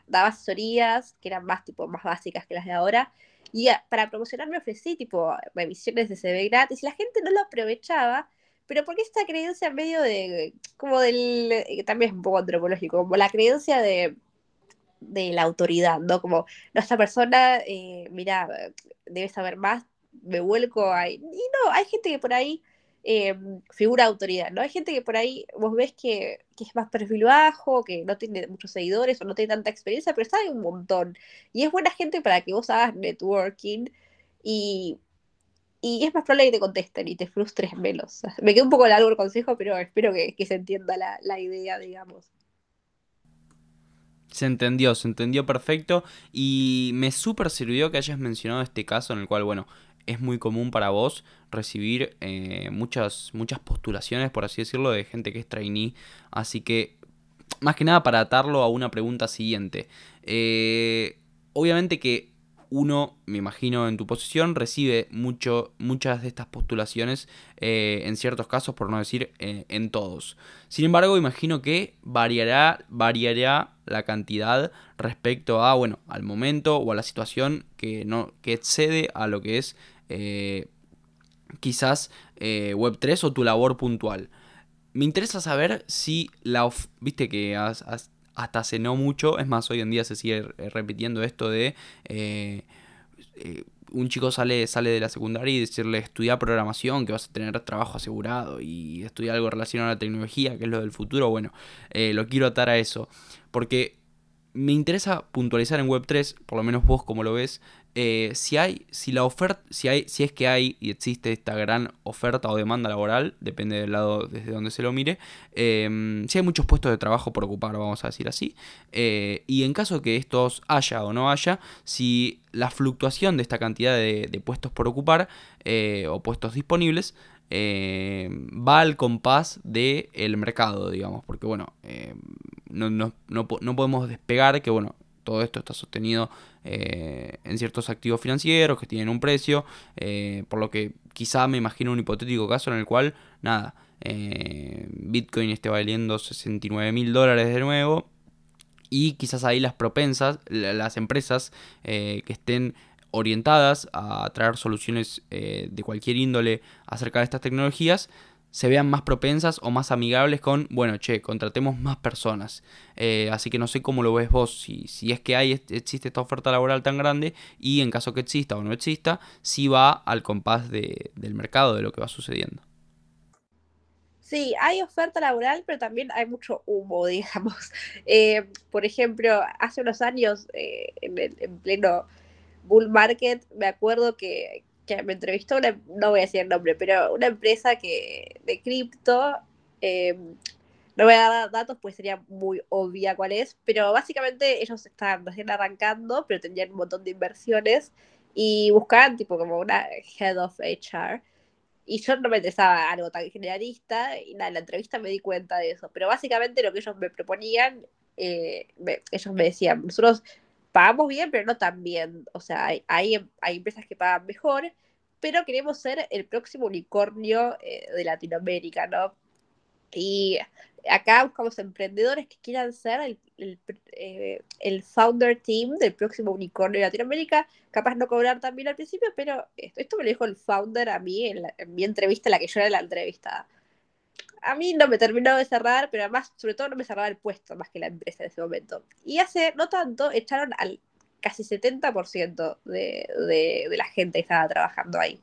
[SPEAKER 3] daba asesorías que eran más tipo más básicas que las de ahora. Y para promocionar me ofrecí tipo revisiones de CV gratis. Y la gente no lo aprovechaba, pero porque esta creencia medio de, como del, eh, también es un poco antropológico, como la creencia de, de la autoridad, ¿no? Como nuestra persona, eh, mira, debe saber más, me vuelco ahí. Y no, hay gente que por ahí eh, figura autoridad, ¿no? Hay gente que por ahí vos ves que, es más perfil bajo, que no tiene muchos seguidores o no tiene tanta experiencia, pero sabe un montón. Y es buena gente para que vos hagas networking y, y es más probable que te contesten y te frustres menos. Me quedó un poco largo el consejo, pero espero que, se entienda la, idea, digamos.
[SPEAKER 2] Se entendió, se entendió perfecto y me súper sirvió que hayas mencionado este caso en el cual, bueno, es muy común para vos recibir eh, muchas, muchas postulaciones, por así decirlo, de gente que es trainee. Así que, más que nada para atarlo a una pregunta siguiente. Eh, obviamente que uno, me imagino, en tu posición, recibe mucho, muchas de estas postulaciones eh, en ciertos casos, por no decir en todos. Sin embargo, imagino que variará, variará la cantidad respecto a, bueno, al momento o a la situación que, no, que excede a lo que es eh, quizás eh, Web3 o tu labor puntual. Me interesa saber si la... Viste que hasta hace no mucho, es más, hoy en día se sigue repitiendo esto de... Eh, un chico sale, sale de la secundaria y decirle estudia programación, que vas a tener trabajo asegurado y estudia algo relacionado a la tecnología, que es lo del futuro, bueno, lo quiero atar a eso. Porque me interesa puntualizar en Web3, por lo menos vos como lo ves, eh, si hay, si la oferta, si hay, si es que hay y existe esta gran oferta o demanda laboral, depende del lado desde donde se lo mire, em, si hay muchos puestos de trabajo por ocupar, vamos a decir así, eh, y en caso que estos haya o no haya, si la fluctuación de esta cantidad de, puestos por ocupar eh, o puestos disponibles va al compás del mercado, digamos, porque bueno, no, no, no, no podemos despegar que bueno, todo esto está sostenido eh, en ciertos activos financieros que tienen un precio, eh, por lo que quizá me imagino un hipotético caso en el cual, nada, eh, Bitcoin esté valiendo 69 mil dólares de nuevo y quizás ahí las propensas, las empresas que estén orientadas a traer soluciones de cualquier índole acerca de estas tecnologías, se vean más propensas o más amigables con, bueno, che, contratemos más personas. Eh, así que no sé cómo lo ves vos, si, si es que hay, existe esta oferta laboral tan grande y en caso que exista o no exista, si va al compás de, del mercado, de lo que va sucediendo.
[SPEAKER 3] Sí, hay oferta laboral, pero también hay mucho humo, digamos. Eh, por ejemplo, hace unos años, eh, en, el, en pleno bull market, me acuerdo que, que me entrevistó una, no voy a decir el nombre, pero una empresa que de cripto, em, no voy a dar datos pues sería muy obvia cuál es, pero básicamente ellos estaban recién arrancando, pero tenían un montón de inversiones y buscaban tipo como una head of HR. Y yo no me interesaba algo tan generalista y nada, en la entrevista me di cuenta de eso. Pero básicamente lo que ellos me proponían, eh, ellos me decían, nosotros pagamos bien, pero no tan bien. O sea, hay, hay, empresas que pagan mejor, pero queremos ser el próximo unicornio eh, de Latinoamérica, ¿no? Y acá buscamos emprendedores que quieran ser el, eh, el, founder team del próximo unicornio de Latinoamérica. Capaz no cobrar también al principio, pero esto, esto me lo dijo el founder a mí en, en mi entrevista, la que yo era la entrevistada a mí no me terminó de cerrar, pero además, sobre todo, no me cerraba el puesto más que la empresa en ese momento. Y hace no tanto, echaron al casi 70% de, de, de la gente que estaba trabajando ahí.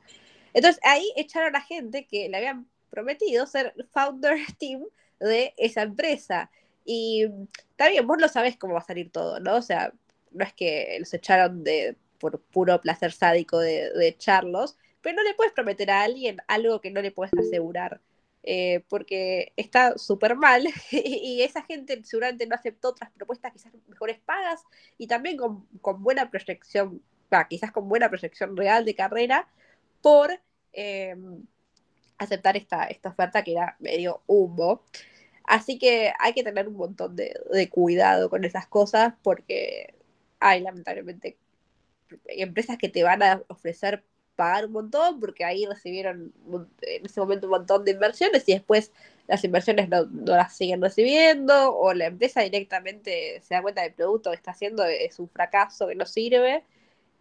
[SPEAKER 3] Entonces, ahí echaron a gente que le habían prometido ser founder team de esa empresa. Y también vos no sabés cómo va a salir todo, ¿no? O sea, no es que los echaron de, por puro placer sádico de, de echarlos, pero no le puedes prometer a alguien algo que no le puedes asegurar. Eh, porque está súper mal y esa gente seguramente no aceptó otras propuestas quizás mejores pagas y también con, buena proyección, quizás con buena proyección real de carrera por eh, aceptar esta, esta oferta que era medio humo. Así que hay que tener un montón de, de cuidado con esas cosas porque hay lamentablemente empresas que te van a ofrecer pagar un montón porque ahí recibieron en ese momento un montón de inversiones y después las inversiones no, las siguen recibiendo o la empresa directamente se da cuenta del producto que está haciendo es un fracaso que no sirve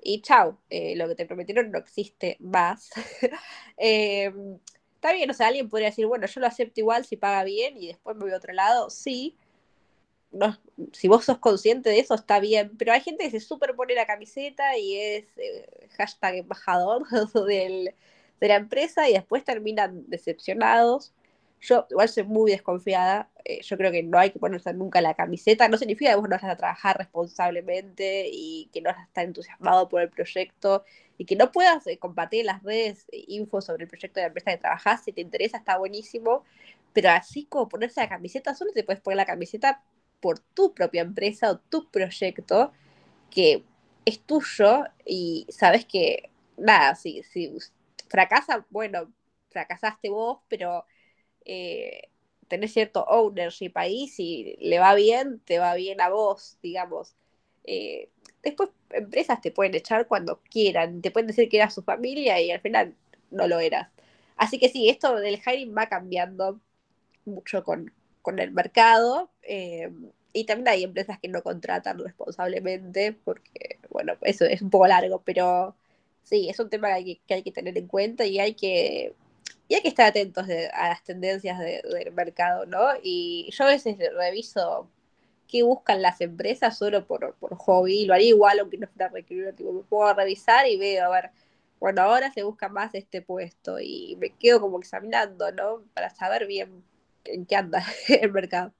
[SPEAKER 3] y chao, eh, lo que te prometieron no existe más. Em, está bien, o sea, alguien podría decir, bueno, yo lo acepto igual si paga bien y después me voy a otro lado, sí, no, si vos sos consciente de eso, está bien, pero hay gente que se superpone la camiseta y es eh, hashtag embajador de la empresa y después terminan decepcionados. Yo igual soy muy desconfiada, eh, yo creo que no hay que ponerse nunca la camiseta, no significa que vos no vas a trabajar responsablemente y que no vas a estar entusiasmado por el proyecto y que no puedas eh, compartir en las redes info sobre el proyecto de la empresa que trabajás, si te interesa está buenísimo, pero así como ponerse la camiseta, solo te puedes poner la camiseta por tu propia empresa o tu proyecto que es tuyo y sabes que, nada, si, si fracasa, bueno, fracasaste vos, pero eh, tenés cierto ownership ahí, si le va bien, te va bien a vos, digamos. Eh, después empresas te pueden echar cuando quieran, te pueden decir que eras su familia y al final no lo eras. Así que sí, esto del hiring va cambiando mucho con, el mercado. Eh, y también hay empresas que no contratan responsablemente, porque, bueno, eso es un poco largo, pero sí, es un tema que hay que, tener en cuenta y hay que, y hay que estar atentos a las tendencias del mercado, ¿no? Y yo a veces reviso qué buscan las empresas solo por, por hobby, lo haría igual aunque no fuera requerido, tipo, me puedo revisar y veo, a ver, bueno, ahora se busca más este puesto y me quedo como examinando, ¿no? Para saber bien en qué anda el mercado.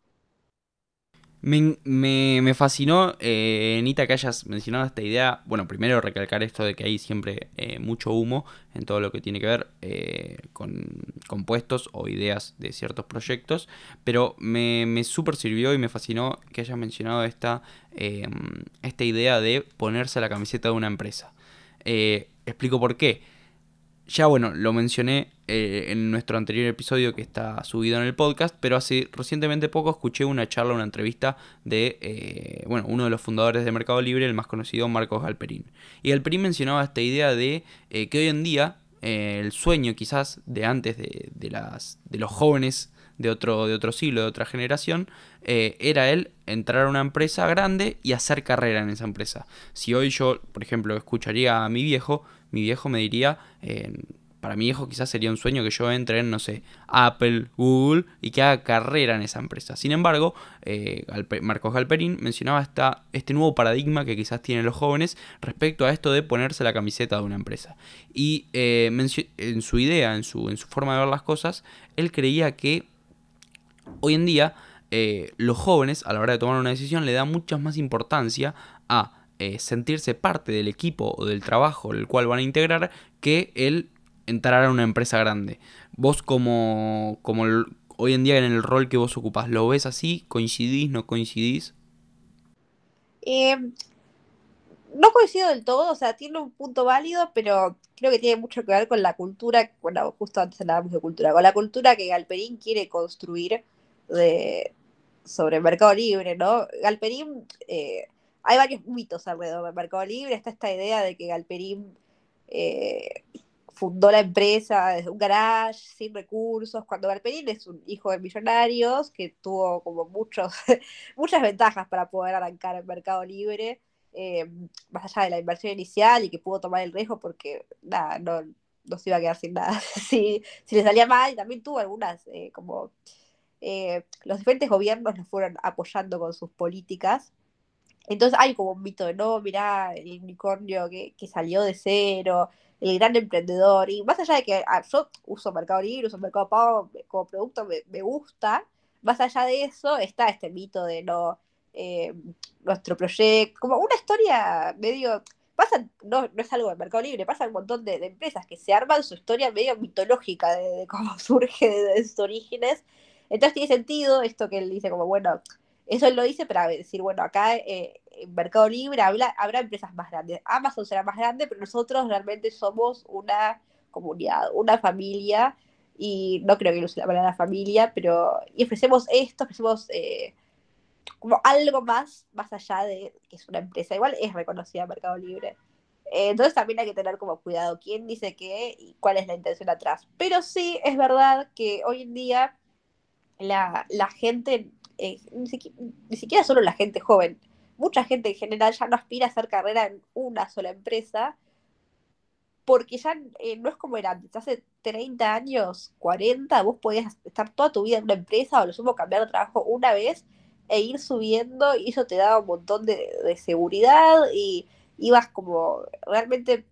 [SPEAKER 2] Me, me, fascinó, eh, Nita, que hayas mencionado esta idea. Bueno, primero recalcar esto de que hay siempre eh, mucho humo en todo lo que tiene que ver eh, con compuestos o ideas de ciertos proyectos. Pero me, me súper sirvió y me fascinó que hayas mencionado esta, em, esta idea de ponerse la camiseta de una empresa. explico por qué. Ya bueno, lo mencioné eh, en nuestro anterior episodio que está subido en el podcast, pero hace recientemente poco escuché una charla, una entrevista de eh, bueno, uno de los fundadores de Mercado Libre, el más conocido, Marcos Galperín. Y Galperín mencionaba esta idea de eh, que hoy en día el sueño quizás de antes de, las, de los jóvenes de otro, de otro siglo, de otra generación, era él entrar a una empresa grande y hacer carrera en esa empresa. Si hoy yo, por ejemplo, escucharía a mi viejo, mi viejo me diría, para mi viejo quizás sería un sueño que yo entre en, no sé, Apple, Google y que haga carrera en esa empresa. Sin embargo, eh, Marcos Galperín mencionaba esta, este nuevo paradigma que quizás tienen los jóvenes respecto a esto de ponerse la camiseta de una empresa. Y eh, en su idea, en su, en su forma de ver las cosas, él creía que hoy en día eh, los jóvenes a la hora de tomar una decisión le dan mucha más importancia a sentirse parte del equipo o del trabajo el cual van a integrar que el entrar a una empresa grande. Vos como, como hoy en día en el rol que vos ocupás, ¿lo ves así? ¿Coincidís? ¿No coincidís?
[SPEAKER 3] Eh, no coincido del todo, o sea, tiene un punto válido, pero creo que tiene mucho que ver con la cultura, bueno, justo antes hablábamos de cultura, con la cultura que Galperín quiere construir de, sobre el Mercado Libre, ¿no? Galperín, eh, hay varios mitos alrededor del Mercado Libre, está esta idea de que Galperín eh, fundó la empresa desde un garage, sin recursos, cuando Galperín es un hijo de millonarios que tuvo como muchos, muchas ventajas para poder arrancar el mercado libre, eh, más allá de la inversión inicial y que pudo tomar el riesgo porque nada, no, no se iba a quedar sin nada. si, si le salía mal, también tuvo algunas, eh, como eh, los diferentes gobiernos lo fueron apoyando con sus políticas. Entonces hay como un mito de no, mirá, el unicornio que, que salió de cero, el gran emprendedor. Y más allá de que ah, yo uso Mercado Libre, uso Mercado Pago como producto, me, gusta, más allá de eso está este mito de no eh, nuestro proyecto, como una historia medio. Pasa, no, no es algo de Mercado Libre, pasa un montón de, empresas que se arman su historia medio mitológica de, cómo surge, de, sus orígenes. Entonces tiene sentido esto que él dice, como bueno, eso lo dice para decir, bueno, acá eh, en Mercado Libre habla, habrá empresas más grandes. Amazon será más grande, pero nosotros realmente somos una comunidad, una familia, y no creo que use la palabra familia, pero y ofrecemos esto, ofrecemos eh, como algo más, más allá de que es una empresa. Igual es reconocida Mercado Libre. Eh, entonces también hay que tener como cuidado quién dice qué y cuál es la intención atrás. Pero sí es verdad que hoy en día la, la gente eh, ni, siquiera, solo la gente joven, mucha gente en general ya no aspira a hacer carrera en una sola empresa, porque ya eh, no es como era antes. Hace 30 años, 40, vos podías estar toda tu vida en una empresa o lo sumo cambiar de trabajo una vez e ir subiendo y eso te daba un montón de, de seguridad y ibas como realmente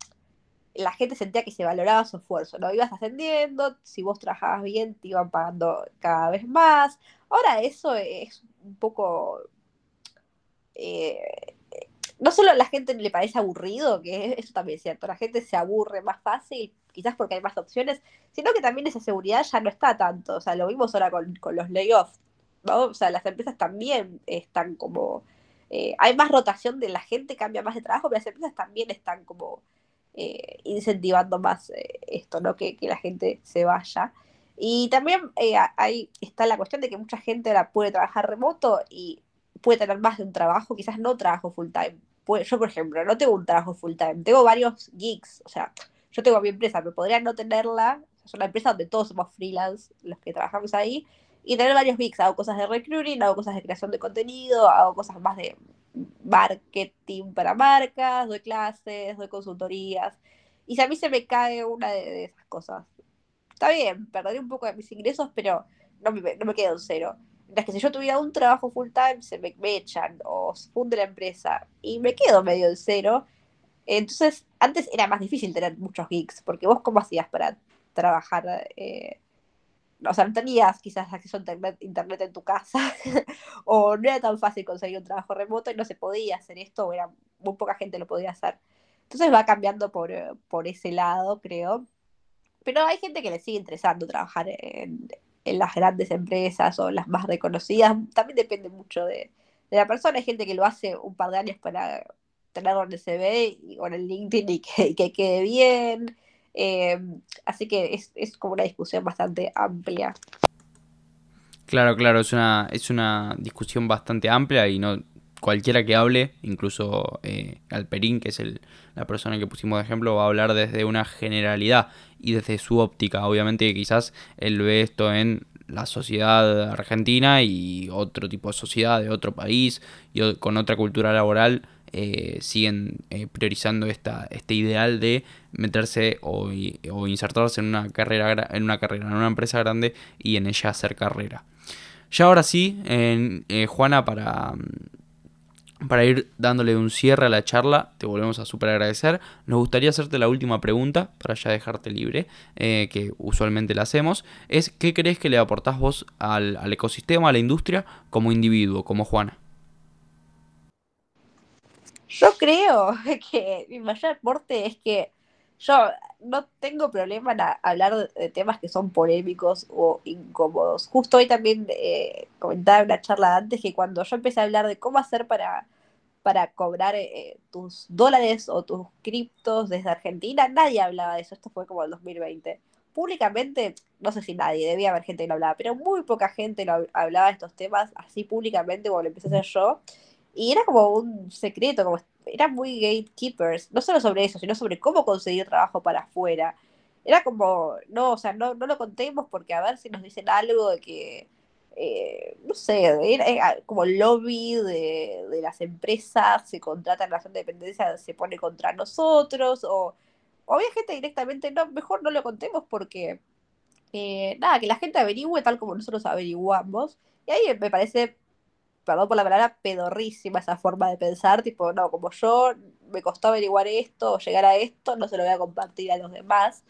[SPEAKER 3] la gente sentía que se valoraba su esfuerzo, ¿no? Ibas ascendiendo, si vos trabajabas bien, te iban pagando cada vez más. Ahora eso es un poco... Eh, no solo a la gente le parece aburrido, que eso también es cierto, la gente se aburre más fácil, quizás porque hay más opciones, sino que también esa seguridad ya no está tanto. O sea, lo vimos ahora con, los layoffs. ¿no? O sea, las empresas también están como... Eh, hay más rotación de la gente, cambia más de trabajo, pero las empresas también están como eh, incentivando más eh, esto, ¿no? Que, que, la gente se vaya. Y también ahí está la cuestión de que mucha gente ahora puede trabajar remoto y puede tener más de un trabajo, quizás no trabajo full time. Yo, por ejemplo, no tengo un trabajo full time, tengo varios gigs, o sea, yo tengo mi empresa, pero podría no tenerla, es una empresa donde todos somos freelance, los que trabajamos ahí, y tener varios gigs, hago cosas de recruiting, hago cosas de creación de contenido, hago cosas más de marketing para marcas, doy clases, doy consultorías, y si a mí se me cae una de, esas cosas, está bien, perderé un poco de mis ingresos, pero no me, no me quedo en cero. Mientras que si yo tuviera un trabajo full time, se me, echan o se funde la empresa y me quedo medio en cero. Entonces, antes era más difícil tener muchos gigs, porque vos cómo hacías para trabajar, eh, o sea, no tenías quizás acceso a internet, internet en tu casa, o no era tan fácil conseguir un trabajo remoto y no se podía hacer esto, o era muy poca gente lo podía hacer. Entonces va cambiando por, por ese lado, creo. Pero hay gente que le sigue interesando trabajar en, en las grandes empresas o las más reconocidas, también depende mucho de, la persona. Hay gente que lo hace un par de años para tenerlo en el CV y, o en el LinkedIn y que, quede bien. Eh, así que es, es, como una discusión bastante amplia.
[SPEAKER 2] Claro, claro, es una, es una discusión bastante amplia y no cualquiera que hable, incluso eh, Alperín, que es el, la persona que pusimos de ejemplo, va a hablar desde una generalidad y desde su óptica. Obviamente quizás él ve esto en la sociedad argentina y otro tipo de sociedad de otro país y con otra cultura laboral eh, siguen eh, priorizando esta, este ideal de meterse o, o, insertarse en una carrera en una carrera en una empresa grande y en ella hacer carrera. Ya ahora sí, en, Juana, para, para ir dándole un cierre a la charla, te volvemos a súper agradecer. Nos gustaría hacerte la última pregunta, para ya dejarte libre, eh, que usualmente la hacemos, es ¿qué crees que le aportás vos al, al, ecosistema, a la industria, como individuo, como Juana?
[SPEAKER 3] Yo creo que mi mayor aporte es que yo no tengo problema en hablar de temas que son polémicos o incómodos. Justo hoy también eh, comentaba en una charla antes que cuando yo empecé a hablar de cómo hacer para, para cobrar eh, tus dólares o tus criptos desde Argentina, nadie hablaba de eso. Esto fue como el 2020. Públicamente, no sé si nadie, debía haber gente que lo hablaba, pero muy poca gente lo hablaba de estos temas así públicamente como lo empecé a hacer yo. Y era como un secreto, como eran muy gatekeepers, no solo sobre eso, sino sobre cómo conseguir trabajo para afuera. Era como, no, o sea, no, no lo contemos porque a ver si nos dicen algo de que, eh, no sé, era, como lobby de, de, las empresas, se contrata en relación de dependencia, se pone contra nosotros, o, o había gente directamente, no, mejor no lo contemos porque, eh, nada, que la gente averigüe tal como nosotros averiguamos. Y ahí me parece perdón por la palabra, pedorrísima esa forma de pensar, tipo, no, como yo me costó averiguar esto o llegar a esto, no se lo voy a compartir a los demás.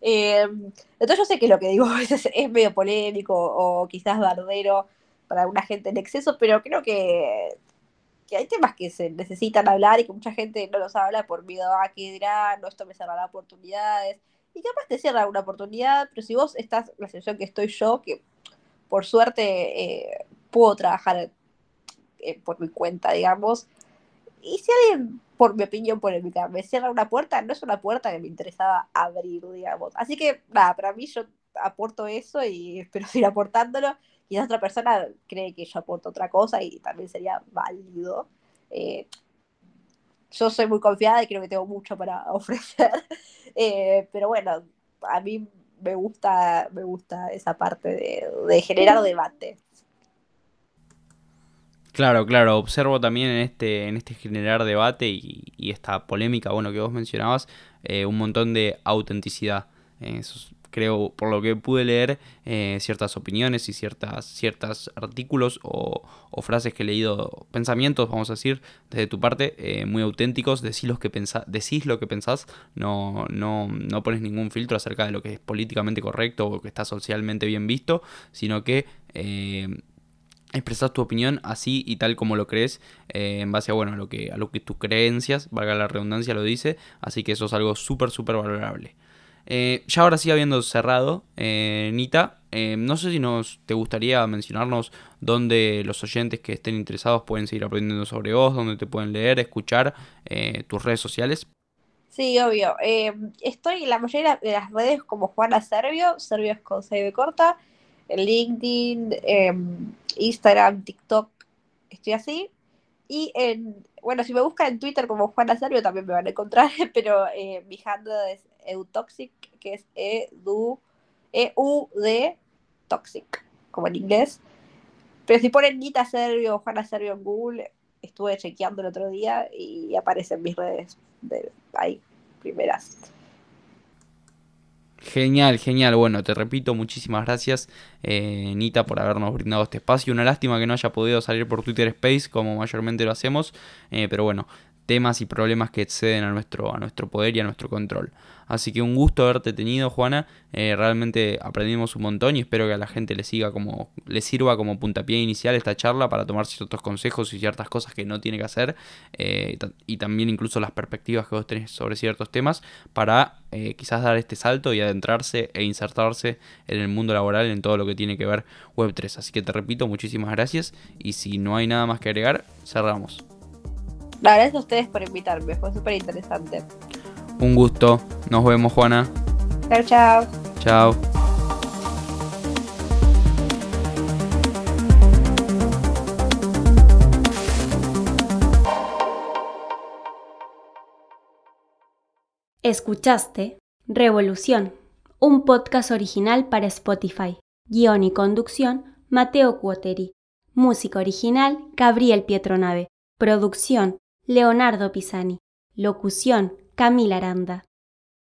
[SPEAKER 3] Eh, entonces yo sé que lo que digo a veces es medio polémico o quizás bardero para alguna gente en exceso, pero creo que, que hay temas que se necesitan hablar y que mucha gente no los habla por miedo a que dirán, no, esto me cerrará oportunidades. Y capaz te cierra una oportunidad, pero si vos estás en la situación que estoy yo, que por suerte eh, puedo trabajar eh, por mi cuenta, digamos. Y si alguien, por mi opinión polémica, me cierra una puerta, no es una puerta que me interesaba abrir, digamos. Así que, nada, para mí yo aporto eso y espero seguir aportándolo. Y la otra persona cree que yo aporto otra cosa y también sería válido. Eh, yo soy muy confiada y creo que tengo mucho para ofrecer. Eh, pero bueno, a mí me gusta, me gusta esa parte de, de generar debate.
[SPEAKER 2] Claro, claro, observo también en este, en este generar debate y, esta polémica, bueno, que vos mencionabas, eh, un montón de autenticidad. Eh, creo, por lo que pude leer, eh, ciertas opiniones y ciertas, ciertos artículos o, frases que he leído, pensamientos, vamos a decir, desde tu parte, muy auténticos, decís lo que, pensás, decís lo que pensás, no, no, no pones ningún filtro acerca de lo que es políticamente correcto o que está socialmente bien visto, sino que expresas tu opinión así y tal como lo crees eh, en base a bueno a lo que a lo que tus creencias valga la redundancia lo dice así que eso es algo súper súper valorable Eh, ya ahora sí habiendo cerrado, eh, Nita, no sé si nos te gustaría mencionarnos dónde los oyentes que estén interesados pueden seguir aprendiendo sobre vos, dónde te pueden leer, escuchar, tus redes sociales.
[SPEAKER 3] Sí, obvio. estoy en la mayoría de las redes como Juana Servio, Servio es con C corta, en LinkedIn, em, Instagram, TikTok, estoy así. Y en, bueno, si me buscan en Twitter como Juana Servio también me van a encontrar, pero mi handle es Eutoxic, que es E-U-D Toxic, como en inglés. Pero si ponen Nita Servio o Juana Servio en Google, estuve chequeando el otro día y aparecen mis redes de ahí, primeras.
[SPEAKER 2] Genial, genial. Bueno, te repito, muchísimas gracias, eh, Nita, por habernos brindado este espacio. Una lástima que no haya podido salir por Twitter Space, como mayormente lo hacemos, eh, pero bueno, temas y problemas que exceden a nuestro, a nuestro poder y a nuestro control. Así que un gusto haberte tenido, Juana. Eh, realmente aprendimos un montón y espero que a la gente le siga como, le sirva como puntapié inicial esta charla para tomar ciertos consejos y ciertas cosas que no tiene que hacer. Eh, y también incluso las perspectivas que vos tenés sobre ciertos temas para eh, quizás dar este salto y adentrarse e insertarse en el mundo laboral en todo lo que tiene que ver Web3. Así que te repito, muchísimas gracias. Y si no hay nada más que agregar, cerramos.
[SPEAKER 3] Gracias a ustedes por invitarme, fue súper interesante.
[SPEAKER 2] Un gusto. Nos vemos, Juana.
[SPEAKER 3] Chao, chao.
[SPEAKER 2] Chao.
[SPEAKER 1] Escuchaste Revolución, un podcast original para Spotify. Guión y conducción, Mateo Cuoteri. Música original, Gabriel Pietronave. Producción, Leonardo Pisani. Locución, Camila Aranda.